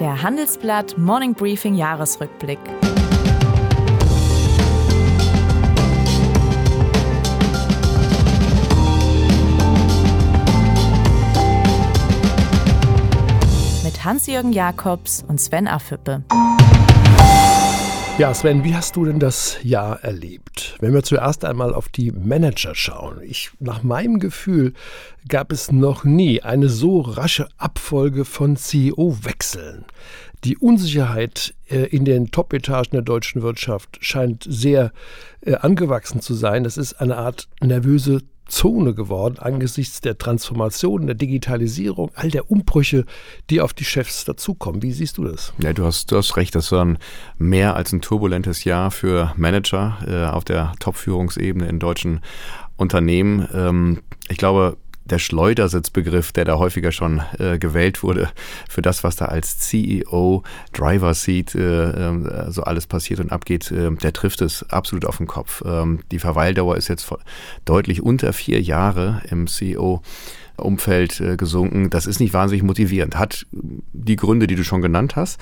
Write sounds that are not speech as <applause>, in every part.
Der Handelsblatt Morning Briefing Jahresrückblick. Mit Hans-Jürgen Jakobs und Sven Affüppe. Ja, Sven, wie hast du denn das Jahr erlebt? Wenn wir zuerst einmal auf die Manager schauen. Ich, nach meinem Gefühl gab es noch nie eine so rasche Abfolge von CEO-Wechseln. Die Unsicherheit äh, in den Top-Etagen der deutschen Wirtschaft scheint sehr äh, angewachsen zu sein. Das ist eine Art nervöse Zone geworden angesichts der Transformation, der Digitalisierung, all der Umbrüche, die auf die Chefs dazukommen. Wie siehst du das? Ja, du hast, du hast recht, das war ein mehr als ein turbulentes Jahr für Manager äh, auf der Top-Führungsebene in deutschen Unternehmen. Ähm, ich glaube, der Schleudersitzbegriff, der da häufiger schon äh, gewählt wurde, für das, was da als CEO, Driver Seat, äh, äh, so alles passiert und abgeht, äh, der trifft es absolut auf den Kopf. Ähm, die Verweildauer ist jetzt deutlich unter vier Jahre im CEO. Umfeld äh, gesunken. Das ist nicht wahnsinnig motivierend. Hat die Gründe, die du schon genannt hast.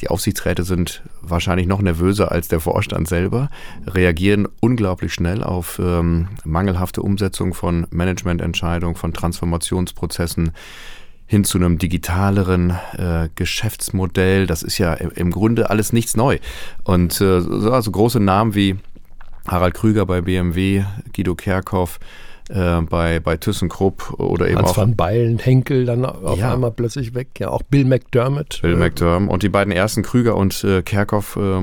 Die Aufsichtsräte sind wahrscheinlich noch nervöser als der Vorstand selber, reagieren unglaublich schnell auf ähm, mangelhafte Umsetzung von Managemententscheidungen, von Transformationsprozessen hin zu einem digitaleren äh, Geschäftsmodell. Das ist ja im Grunde alles nichts neu. Und äh, so also große Namen wie Harald Krüger bei BMW, Guido Kerkhoff, äh, bei, bei ThyssenKrupp oder eben Hans auch. van Beilen, Henkel dann auf ja. einmal plötzlich weg. Ja, auch Bill McDermott. Bill McDermott. Und die beiden ersten, Krüger und äh, Kerkhoff, äh,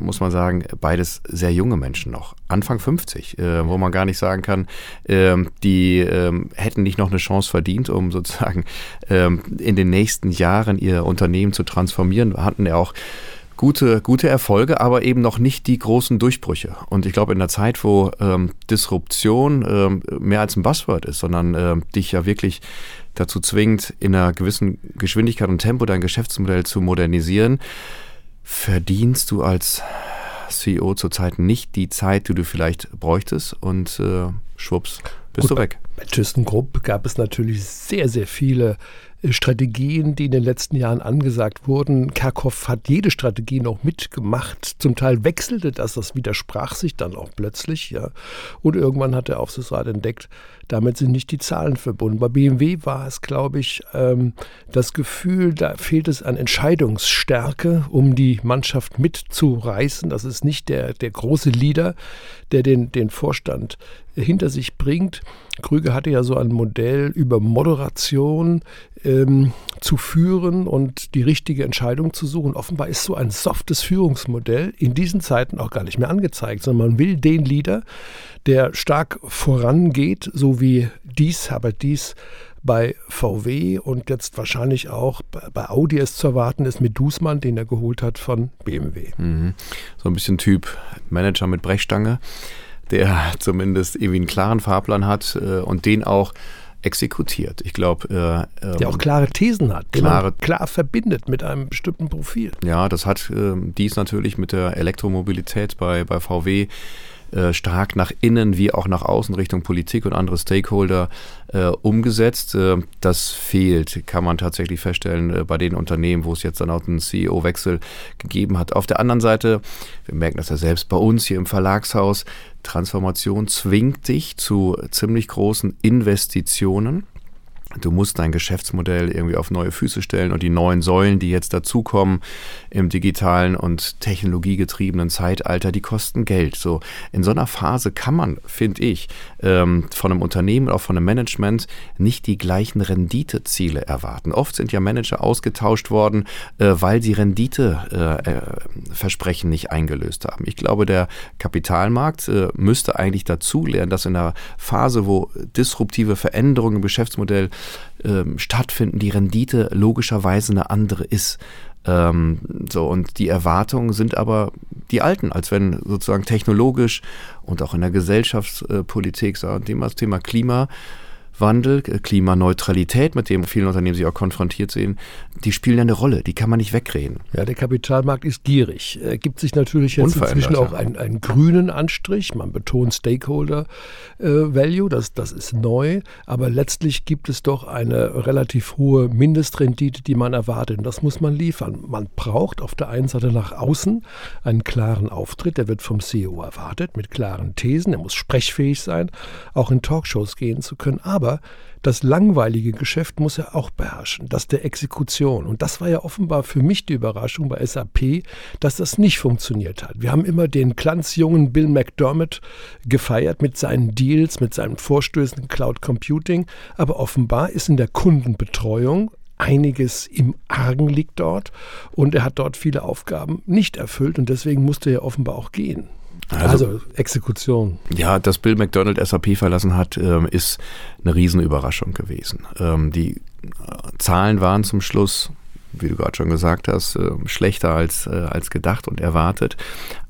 muss man sagen, beides sehr junge Menschen noch. Anfang 50, äh, wo man gar nicht sagen kann, ähm, die ähm, hätten nicht noch eine Chance verdient, um sozusagen ähm, in den nächsten Jahren ihr Unternehmen zu transformieren. Hatten ja auch gute, gute Erfolge, aber eben noch nicht die großen Durchbrüche. Und ich glaube, in der Zeit, wo ähm, Disruption ähm, mehr als ein Buzzword ist, sondern ähm, dich ja wirklich dazu zwingt, in einer gewissen Geschwindigkeit und Tempo dein Geschäftsmodell zu modernisieren, verdienst du als CEO zurzeit nicht die Zeit, die du vielleicht bräuchtest und äh, schwupps, bist Gut, du weg. Bei ThyssenKrupp gab es natürlich sehr, sehr viele Strategien, die in den letzten Jahren angesagt wurden. Kerkhoff hat jede Strategie noch mitgemacht. Zum Teil wechselte das, das widersprach sich dann auch plötzlich. Ja. Und irgendwann hat der Aufsichtsrat entdeckt, damit sind nicht die Zahlen verbunden. Bei BMW war es, glaube ich, ähm, das Gefühl, da fehlt es an Entscheidungsstärke, um die Mannschaft mitzureißen. Das ist nicht der, der große Leader, der den, den Vorstand hinter sich bringt. Krüger hatte ja so ein Modell über Moderation ähm, zu führen und die richtige Entscheidung zu suchen. Offenbar ist so ein softes Führungsmodell in diesen Zeiten auch gar nicht mehr angezeigt, sondern man will den Leader, der stark vorangeht, so wie dies, Herbert Dies bei VW und jetzt wahrscheinlich auch bei Audi es zu erwarten ist mit Dußmann, den er geholt hat von BMW. Mhm. So ein bisschen Typ Manager mit Brechstange, der zumindest irgendwie einen klaren Fahrplan hat äh, und den auch exekutiert. Ich glaube, äh, ähm, der auch klare Thesen hat, klare, klar verbindet mit einem bestimmten Profil. Ja, das hat äh, dies natürlich mit der Elektromobilität bei, bei VW äh, stark nach innen wie auch nach außen Richtung Politik und andere Stakeholder äh, umgesetzt. Äh, das fehlt, kann man tatsächlich feststellen, äh, bei den Unternehmen, wo es jetzt dann auch einen CEO-Wechsel gegeben hat. Auf der anderen Seite, wir merken das ja selbst bei uns hier im Verlagshaus, Transformation zwingt dich zu ziemlich großen Investitionen. Du musst dein Geschäftsmodell irgendwie auf neue Füße stellen und die neuen Säulen, die jetzt dazukommen im digitalen und technologiegetriebenen Zeitalter, die kosten Geld. So in so einer Phase kann man, finde ich, ähm, von einem Unternehmen, auch von einem Management nicht die gleichen Renditeziele erwarten. Oft sind ja Manager ausgetauscht worden, äh, weil sie Renditeversprechen äh, nicht eingelöst haben. Ich glaube, der Kapitalmarkt äh, müsste eigentlich dazu lernen, dass in einer Phase, wo disruptive Veränderungen im Geschäftsmodell ähm, stattfinden, die Rendite logischerweise eine andere ist. Ähm, so, und die Erwartungen sind aber die alten, als wenn sozusagen technologisch und auch in der Gesellschaftspolitik, so, das Thema Klima, Klimawandel, äh, Klimaneutralität, mit dem viele Unternehmen sich auch konfrontiert sehen, die spielen eine Rolle. Die kann man nicht wegreden. Ja, der Kapitalmarkt ist gierig. Er gibt sich natürlich jetzt inzwischen auch einen, einen, grünen Anstrich. Man betont Stakeholder äh, Value, das, das ist neu. Aber letztlich gibt es doch eine relativ hohe Mindestrendite, die man erwartet. Und das muss man liefern. Man braucht auf der einen Seite nach außen einen klaren Auftritt. Der wird vom CEO erwartet mit klaren Thesen. Er muss sprechfähig sein, auch in Talkshows gehen zu können. Aber das langweilige Geschäft muss er auch beherrschen, das der Exekution. Und das war ja offenbar für mich die Überraschung bei SAP, dass das nicht funktioniert hat. Wir haben immer den glanzjungen Bill McDermott gefeiert mit seinen Deals, mit seinen Vorstößen Cloud Computing, aber offenbar ist in der Kundenbetreuung einiges im Argen liegt dort und er hat dort viele Aufgaben nicht erfüllt und deswegen musste er offenbar auch gehen. Also, also, Exekution. Ja, dass Bill McDonald SAP verlassen hat, ähm, ist eine Riesenüberraschung gewesen. Ähm, die äh, Zahlen waren zum Schluss, wie du gerade schon gesagt hast, äh, schlechter als, äh, als gedacht und erwartet.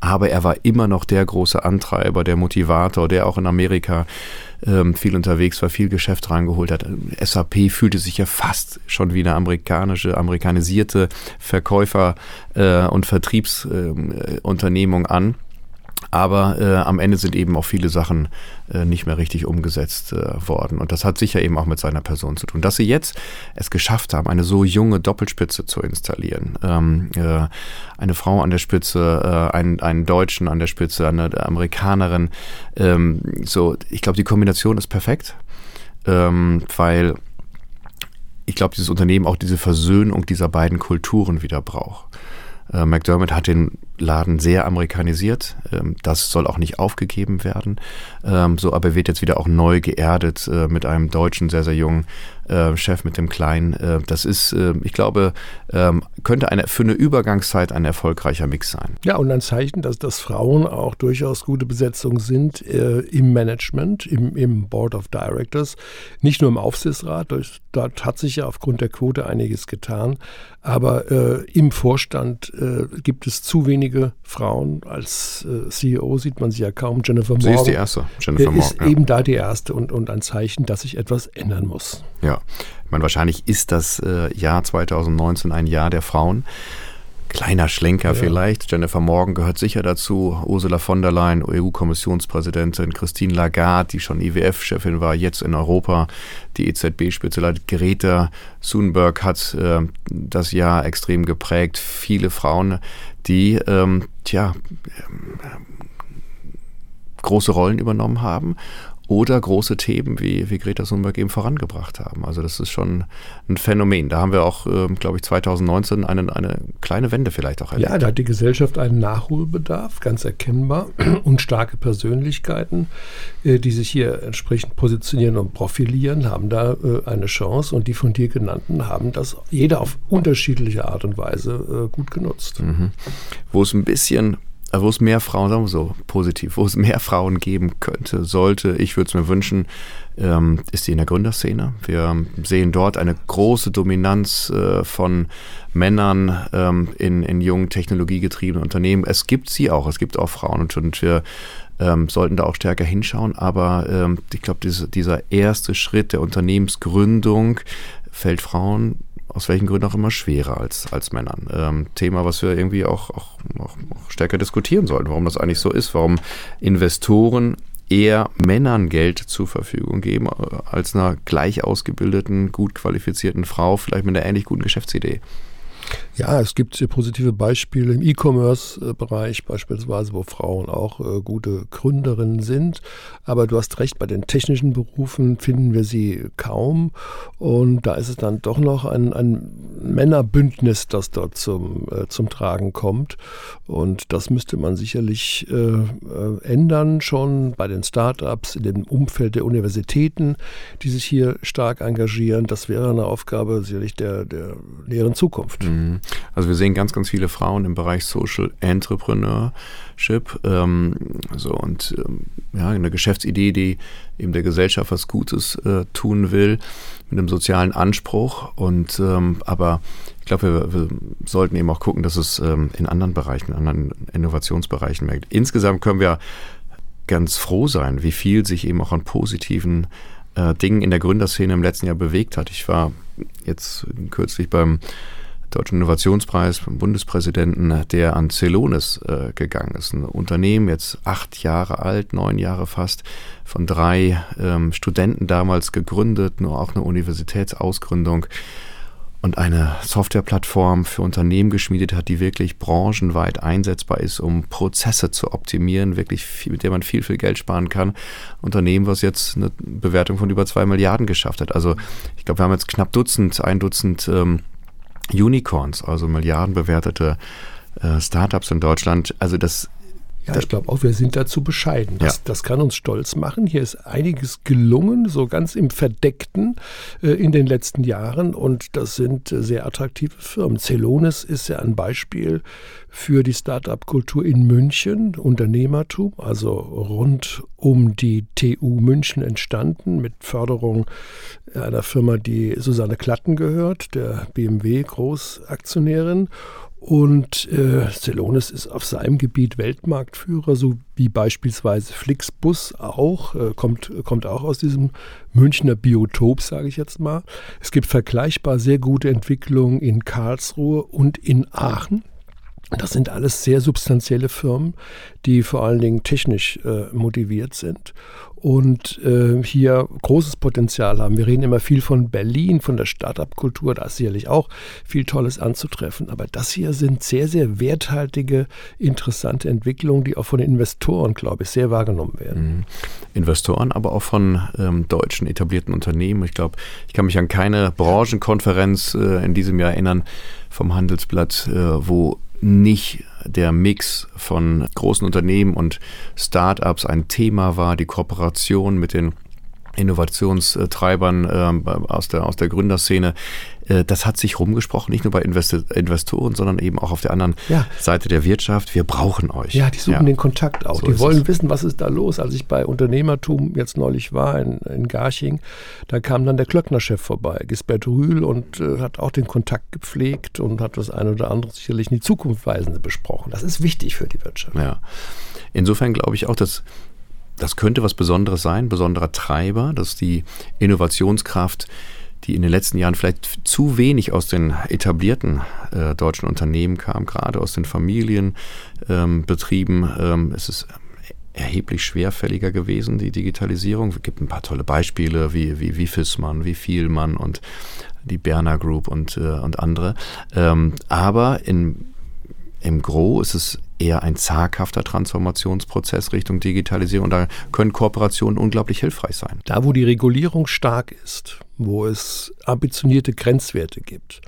Aber er war immer noch der große Antreiber, der Motivator, der auch in Amerika ähm, viel unterwegs war, viel Geschäft reingeholt hat. SAP fühlte sich ja fast schon wie eine amerikanische, amerikanisierte Verkäufer- und Vertriebsunternehmung an. Aber äh, am Ende sind eben auch viele Sachen äh, nicht mehr richtig umgesetzt äh, worden. Und das hat sicher eben auch mit seiner Person zu tun. Dass sie jetzt es geschafft haben, eine so junge Doppelspitze zu installieren, ähm, äh, eine Frau an der Spitze, äh, einen, einen Deutschen an der Spitze, eine Amerikanerin, ähm, so, ich glaube, die Kombination ist perfekt, ähm, weil ich glaube, dieses Unternehmen auch diese Versöhnung dieser beiden Kulturen wieder braucht. Äh, McDermott hat den Laden sehr amerikanisiert. Ähm, das soll auch nicht aufgegeben werden. Ähm, so, aber wird jetzt wieder auch neu geerdet äh, mit einem deutschen, sehr, sehr jungen äh, Chef, mit dem Kleinen. Äh, das ist, äh, ich glaube, ähm, könnte eine, für eine Übergangszeit ein erfolgreicher Mix sein. Ja, und ein Zeichen, dass, dass Frauen auch durchaus gute Besetzung sind äh, im Management, im, im Board of Directors, nicht nur im Aufsichtsrat. Dort hat sich ja aufgrund der Quote einiges getan. Aber äh, im Vorstand gibt es zu wenig wenige Frauen. Als äh, CEO sieht man sie ja kaum. Jennifer Morgan. Sie ist die erste. Jennifer Morgan. Ist ja. eben da die erste und, und ein Zeichen, dass sich etwas ändern muss. Ja, ich meine, wahrscheinlich ist das äh, Jahr 2019 ein Jahr der Frauen. Kleiner Schlenker ja. vielleicht. Jennifer Morgan gehört sicher dazu. Ursula von der Leyen, EU-Kommissionspräsidentin. Christine Lagarde, die schon IWF-Chefin war, jetzt in Europa. Die EZB-Spitze Greta Thunberg hat äh, das Jahr extrem geprägt. Viele Frauen, die, ähm, tja, ähm, große Rollen übernommen haben oder große Themen wie, wie Greta Thunberg eben vorangebracht haben. Also das ist schon ein Phänomen. Da haben wir auch, ähm, glaube ich, 2019 eine, eine kleine Wende vielleicht auch erlebt. Ja, da hat die Gesellschaft einen Nachholbedarf, ganz erkennbar, <clears throat> und starke Persönlichkeiten, äh, die sich hier entsprechend positionieren und profilieren, haben da äh, eine Chance und die von dir genannten haben das jeder auf unterschiedliche Art und Weise äh, gut genutzt. Mhm. Wo es ein bisschen wo es mehr Frauen, sagen wir so positiv, wo es mehr Frauen geben könnte, sollte, ich würde es mir wünschen, ähm, ist die in der Gründerszene. Wir sehen dort eine große Dominanz äh, von Männern ähm, in, in jungen technologiegetriebenen Unternehmen. Es gibt sie auch, es gibt auch Frauen und, und wir ähm, sollten da auch stärker hinschauen. Aber ähm, ich glaube, dieser erste Schritt der Unternehmensgründung fällt Frauen aus welchen Gründen auch immer schwerer als, als Männern. Ähm, Thema, was wir irgendwie auch, auch, auch, stärker diskutieren sollten, warum das eigentlich so ist, warum Investoren eher Männern Geld zur Verfügung geben äh, als einer gleich ausgebildeten, gut qualifizierten Frau, vielleicht mit einer ähnlich guten Geschäftsidee. Ja, es gibt positive Beispiele im E-Commerce-Bereich beispielsweise, wo Frauen auch äh, gute Gründerinnen sind. Aber du hast recht, bei den technischen Berufen finden wir sie kaum. Und da ist es dann doch noch ein, ein Männerbündnis, das dort zum, äh, zum Tragen kommt. Und das müsste man sicherlich äh, äh ändern, schon bei den Start-ups, in dem Umfeld der Universitäten, die sich hier stark engagieren. Das wäre eine Aufgabe sicherlich der, der näheren Zukunft. Mhm. Also wir sehen ganz, ganz viele Frauen im Bereich Social Entrepreneurship. Ähm, so und ähm, ja, eine Geschäftsidee, die eben der Gesellschaft was Gutes äh, tun will, mit einem sozialen Anspruch. Und ähm, aber ich glaube, wir, wir, sollten eben auch gucken, dass es ähm, in anderen Bereichen, in anderen Innovationsbereichen merkt. Insgesamt können wir ganz froh sein, wie viel sich eben auch an positiven äh, Dingen in der Gründerszene im letzten Jahr bewegt hat. Ich war jetzt kürzlich beim Deutschen Innovationspreis vom Bundespräsidenten, der an Celonis äh, gegangen ist. Ein Unternehmen, jetzt acht Jahre alt, neun Jahre fast, von drei ähm, Studenten damals gegründet, nur auch eine Universitätsausgründung und eine Softwareplattform für Unternehmen geschmiedet hat, die wirklich branchenweit einsetzbar ist, um Prozesse zu optimieren, wirklich viel, mit der man viel, viel Geld sparen kann. Unternehmen, was jetzt eine Bewertung von über zwei Milliarden geschafft hat. Also ich glaube, wir haben jetzt knapp Dutzend, ein Dutzend ähm, Unicorns, also milliardenbewertete äh, Startups in Deutschland. Also das ja, ich glaube auch, wir sind dazu bescheiden. Das, ja. das kann uns stolz machen. Hier ist einiges gelungen, so ganz im Verdeckten äh, in den letzten Jahren. Und das sind äh, sehr attraktive Firmen. Celonis ist ja ein Beispiel für die Start-up-Kultur in München, Unternehmertum, also rund um die TU München entstanden mit Förderung einer Firma, die Susanne Klatten gehört, der BMW-Großaktionärin. Und äh, Celonis ist auf seinem Gebiet Weltmarktführer, so wie beispielsweise Flixbus auch, äh, kommt, kommt auch aus diesem Münchner Biotop, sage ich jetzt mal. Es gibt vergleichbar sehr gute Entwicklungen in Karlsruhe und in Aachen. Das sind alles sehr substanzielle Firmen, die vor allen Dingen technisch äh, motiviert sind und äh, hier großes Potenzial haben. Wir reden immer viel von Berlin, von der Start-up-Kultur, da ist sicherlich auch viel Tolles anzutreffen. Aber das hier sind sehr, sehr werthaltige, interessante Entwicklungen, die auch von den Investoren, glaube ich, sehr wahrgenommen werden. Mhm. Investoren, aber auch von ähm, deutschen etablierten Unternehmen. Ich glaube, ich kann mich an keine Branchenkonferenz äh, in diesem Jahr erinnern vom Handelsblatt, äh, wo nicht der Mix von großen Unternehmen und Startups ein Thema war, die Kooperation mit den Innovationstreibern äh, aus, der, aus der Gründerszene. Äh, das hat sich rumgesprochen, nicht nur bei Investoren, sondern eben auch auf der anderen ja. Seite der Wirtschaft. Wir brauchen euch. Ja, die suchen ja. den Kontakt auch. So die wollen es. wissen, was ist da los. Als ich bei Unternehmertum jetzt neulich war in, in Garching, da kam dann der Klöckner-Chef vorbei, Gisbert Rühl, und äh, hat auch den Kontakt gepflegt und hat das eine oder andere sicherlich in die Zukunft weisende besprochen. Das ist wichtig für die Wirtschaft. Ja. Insofern glaube ich auch, dass das könnte was Besonderes sein, besonderer Treiber, dass die Innovationskraft, die in den letzten Jahren vielleicht zu wenig aus den etablierten äh, deutschen Unternehmen kam, gerade aus den Familienbetrieben, ähm, ähm, es ist erheblich schwerfälliger gewesen, die Digitalisierung. Es gibt ein paar tolle Beispiele wie, wie, wie Fissmann, wie Vielmann und die Berner Group und, äh, und andere. Ähm, aber in, im Gros ist es eher ein zaghafter Transformationsprozess Richtung Digitalisierung. Und da können Kooperationen unglaublich hilfreich sein. Da, wo die Regulierung stark ist, wo es ambitionierte Grenzwerte gibt,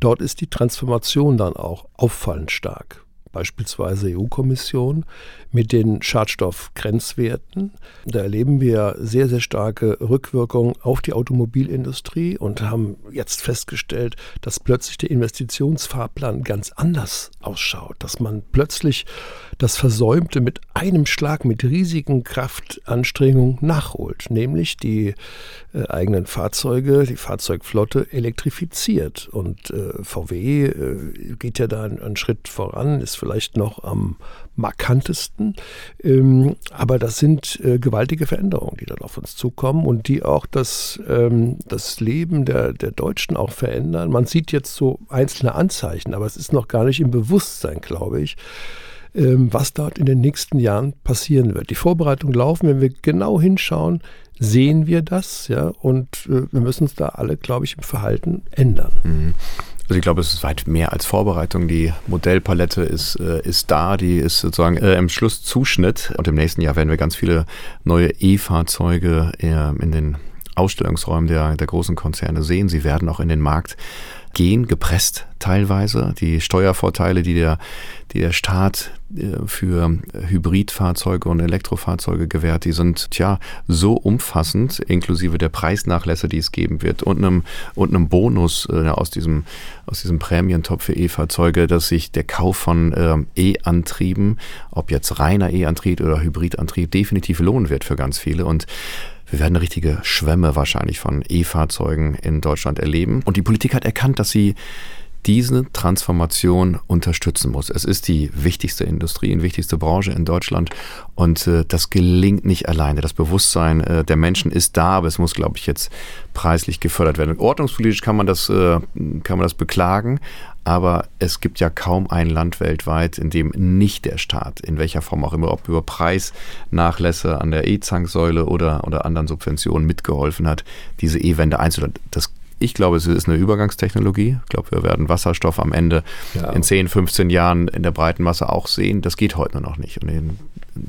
dort ist die Transformation dann auch auffallend stark beispielsweise EU-Kommission, mit den Schadstoffgrenzwerten. Da erleben wir sehr, sehr starke Rückwirkungen auf die Automobilindustrie und haben jetzt festgestellt, dass plötzlich der Investitionsfahrplan ganz anders ausschaut, dass man plötzlich das Versäumte mit einem Schlag, mit riesigen Kraftanstrengungen nachholt, nämlich die äh, eigenen Fahrzeuge, die Fahrzeugflotte elektrifiziert. Und äh, VW äh, geht ja da einen, einen Schritt voran, ist vielleicht noch am markantesten. Ähm, aber das sind äh, gewaltige Veränderungen, die dann auf uns zukommen und die auch das, ähm, das Leben der, der Deutschen auch verändern. Man sieht jetzt so einzelne Anzeichen, aber es ist noch gar nicht im Bewusstsein, glaube ich ähm, was dort in den nächsten Jahren passieren wird. Die Vorbereitungen laufen, wenn wir genau hinschauen, sehen wir das, ja, und äh, wir müssen uns da alle, glaube ich, im Verhalten ändern. Mhm. Also ich glaube, es ist weit mehr als Vorbereitung. Die Modellpalette ist, äh, ist da, die ist sozusagen äh, im Schlusszuschnitt. Und im nächsten Jahr werden wir ganz viele neue E-Fahrzeuge äh, in den Ausstellungsräumen der, der großen Konzerne sehen. Sie werden auch in den Markt gehen, gepresst teilweise. Die Steuervorteile, die der, die der Staat für Hybridfahrzeuge und Elektrofahrzeuge gewährt, die sind tja so umfassend, inklusive der Preisnachlässe, die es geben wird und einem, und einem Bonus äh, aus diesem, aus diesem Prämientopf für E-Fahrzeuge, dass sich der Kauf von äh, E-Antrieben, ob jetzt reiner E-Antrieb oder Hybridantrieb, definitiv lohnen wird für ganz viele. Und wir werden eine richtige Schwemme wahrscheinlich von E-Fahrzeugen in Deutschland erleben. Und die Politik hat erkannt, dass sie diese Transformation unterstützen muss. Es ist die wichtigste Industrie, die wichtigste Branche in Deutschland und äh, das gelingt nicht alleine. Das Bewusstsein äh, der Menschen ist da, aber es muss, glaube ich, jetzt preislich gefördert werden. Und ordnungspolitisch kann man das, äh, kann man das beklagen, aber es gibt ja kaum ein Land weltweit, in dem nicht der Staat, in welcher Form auch immer, ob über Preisnachlässe an der E-Zanksäule oder, oder anderen Subventionen mitgeholfen hat, diese E-Wende einzuleiten. Das ich glaube, es ist eine Übergangstechnologie. Ich glaube, wir werden Wasserstoff am Ende ja. in 10, 15 Jahren in der breiten Masse auch sehen. Das geht heute nur noch nicht. Und in,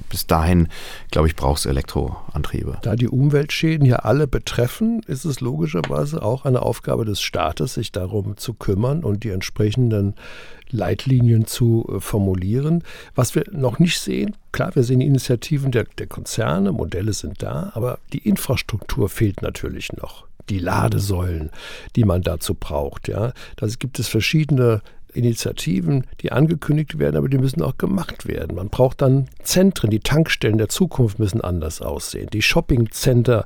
bis dahin, glaube ich, braucht es Elektroantriebe. Da die Umweltschäden ja alle betreffen, ist es logischerweise auch eine Aufgabe des Staates, sich darum zu kümmern und die entsprechenden Leitlinien zu äh, formulieren. Was wir noch nicht sehen, klar, wir sehen Initiativen der, der Konzerne, Modelle sind da, aber die Infrastruktur fehlt natürlich noch die Ladesäulen, die man dazu braucht. Ja, da gibt es verschiedene Initiativen, die angekündigt werden, aber die müssen auch gemacht werden. Man braucht dann Zentren, die Tankstellen der Zukunft müssen anders aussehen, die Shoppingcenter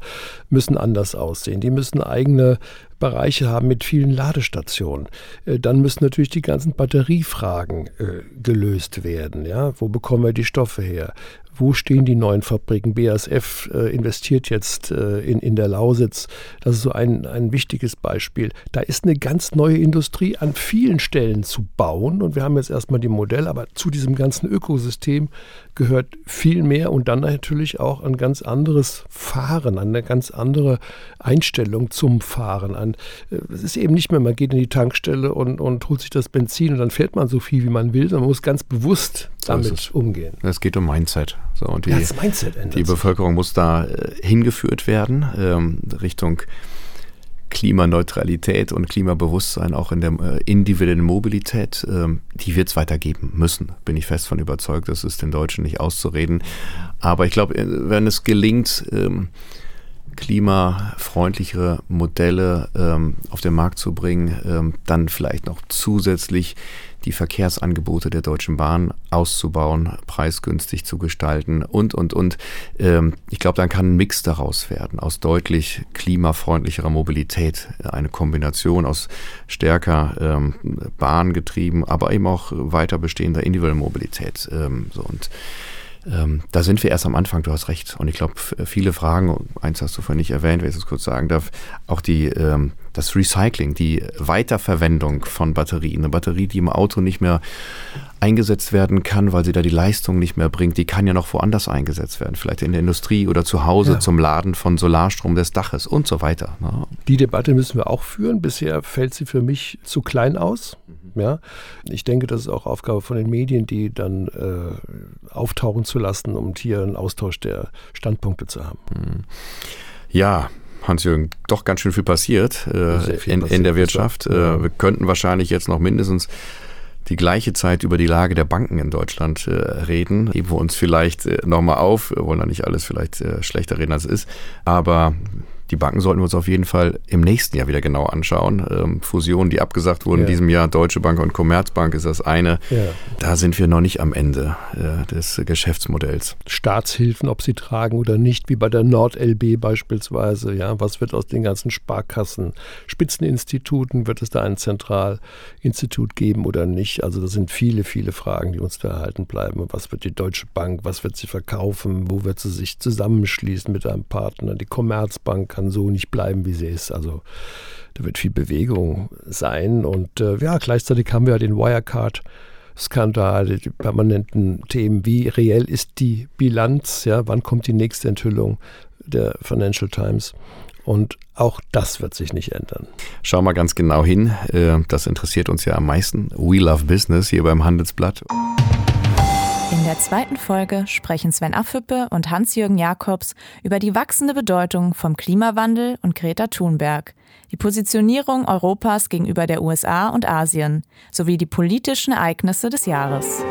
müssen anders aussehen, die müssen eigene Bereiche haben mit vielen Ladestationen. Äh, dann müssen natürlich die ganzen Batteriefragen äh, gelöst werden. Ja? Wo bekommen wir die Stoffe her? Wo stehen die neuen Fabriken? BASF äh, investiert jetzt äh, in, in der Lausitz. Das ist so ein, ein wichtiges Beispiel. Da ist eine ganz neue Industrie an vielen Stellen zu bauen. Und wir haben jetzt erstmal die Modelle, aber zu diesem ganzen Ökosystem gehört viel mehr und dann natürlich auch ein ganz anderes Fahren, eine ganz andere Einstellung zum Fahren. An, äh, es ist eben nicht mehr, man geht in die Tankstelle und, und holt sich das Benzin und dann fährt man so viel, wie man will, sondern man muss ganz bewusst damit so umgehen. Es geht um Mindset. So, und die, ja, das Mindset ändert die Bevölkerung muss da äh, hingeführt werden, ähm, Richtung Klimaneutralität und Klimabewusstsein auch in der äh, individuellen Mobilität, ähm, die wird es weitergeben müssen, bin ich fest von überzeugt. Das ist den Deutschen nicht auszureden. Aber ich glaube, äh, wenn es gelingt, ähm, klimafreundlichere Modelle ähm, auf den Markt zu bringen, ähm, dann vielleicht noch zusätzlich die Verkehrsangebote der Deutschen Bahn auszubauen, preisgünstig zu gestalten und, und, und. Ähm, ich glaube, dann kann ein Mix daraus werden, aus deutlich klimafreundlicherer Mobilität, eine Kombination aus stärker ähm, bahngetrieben, aber eben auch weiter bestehender individueller Mobilität. Ähm, so und ähm, da sind wir erst am Anfang, du hast recht. Und ich glaube, viele Fragen, eins hast du vorhin nicht erwähnt, wenn ich es kurz sagen darf, auch die, ähm, das Recycling, die Weiterverwendung von Batterien. Eine Batterie, die im Auto nicht mehr eingesetzt werden kann, weil sie da die Leistung nicht mehr bringt, die kann ja noch woanders eingesetzt werden. Vielleicht in der Industrie oder zu Hause ja. zum Laden von Solarstrom des Daches und so weiter. Ne? Die Debatte müssen wir auch führen. Bisher fällt sie für mich zu klein aus. Ja, ich denke, das ist auch Aufgabe von den Medien, die dann äh, auftauchen zu lassen, um hier einen Austausch der Standpunkte zu haben. Mhm. Ja, Hans-Jürgen, doch ganz schön viel passiert, äh, viel in, passiert in, der Wirtschaft. Ja. Äh, wir könnten wahrscheinlich jetzt noch mindestens die gleiche Zeit über die Lage der Banken in Deutschland äh, reden. Heben wir uns vielleicht äh, nochmal auf. Wir wollen da nicht alles vielleicht äh, schlechter reden, als es ist. Aber die Banken sollten wir uns auf jeden Fall im nächsten Jahr wieder genau anschauen. Ähm, Fusionen, die abgesagt wurden ja. in diesem Jahr, Deutsche Bank und Commerzbank ist das eine. Ja. Da sind wir noch nicht am Ende äh, des Geschäftsmodells. Staatshilfen, ob sie tragen oder nicht, wie bei der NordLB beispielsweise. Ja, was wird aus den ganzen Sparkassen, Spitzeninstituten? Wird es da ein Zentralinstitut geben oder nicht? Also das sind viele, viele Fragen, die uns da erhalten bleiben. Was wird die Deutsche Bank? Was wird sie verkaufen? Wo wird sie sich zusammenschließen mit einem Partner? Die Commerzbank kann kann so nicht bleiben, wie sie ist. Also da wird viel Bewegung sein. Und äh, ja, gleichzeitig haben wir den Wirecard. Skandal, die permanenten Themen, wie reell ist die Bilanz, ja, wann kommt die nächste Enthüllung der Financial Times? Und auch das wird sich nicht ändern. Schau mal ganz genau hin. Äh, das interessiert uns ja am meisten. We Love Business hier beim Handelsblatt. In der zweiten Folge sprechen Sven Affüppe und Hans-Jürgen Jakobs über die wachsende Bedeutung vom Klimawandel und Greta Thunberg, die Positionierung Europas gegenüber der USA und Asien sowie die politischen Ereignisse des Jahres.